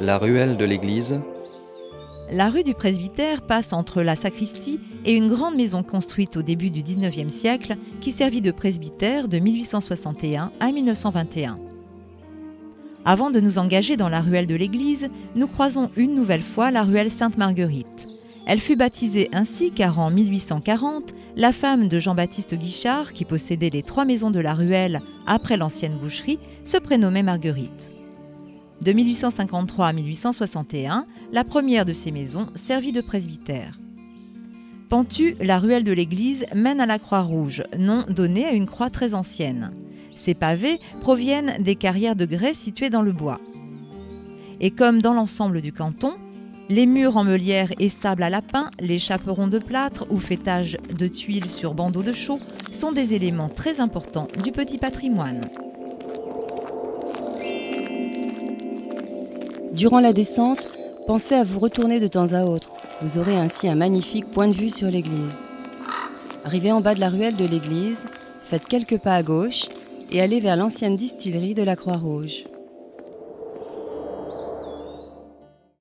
La ruelle de l'église. La rue du Presbytère passe entre la sacristie et une grande maison construite au début du 19e siècle qui servit de presbytère de 1861 à 1921. Avant de nous engager dans la ruelle de l'église, nous croisons une nouvelle fois la ruelle Sainte-Marguerite. Elle fut baptisée ainsi car en 1840, la femme de Jean-Baptiste Guichard, qui possédait les trois maisons de la ruelle après l'ancienne boucherie, se prénommait Marguerite. De 1853 à 1861, la première de ces maisons servit de presbytère. Pentu, la ruelle de l'église mène à la Croix-Rouge, nom donné à une croix très ancienne. Ces pavés proviennent des carrières de grès situées dans le bois. Et comme dans l'ensemble du canton, les murs en meulière et sable à lapin, les chaperons de plâtre ou fêtages de tuiles sur bandeaux de chaux sont des éléments très importants du petit patrimoine. Durant la descente, pensez à vous retourner de temps à autre. Vous aurez ainsi un magnifique point de vue sur l'église. Arrivé en bas de la ruelle de l'église, faites quelques pas à gauche et allez vers l'ancienne distillerie de la Croix-Rouge.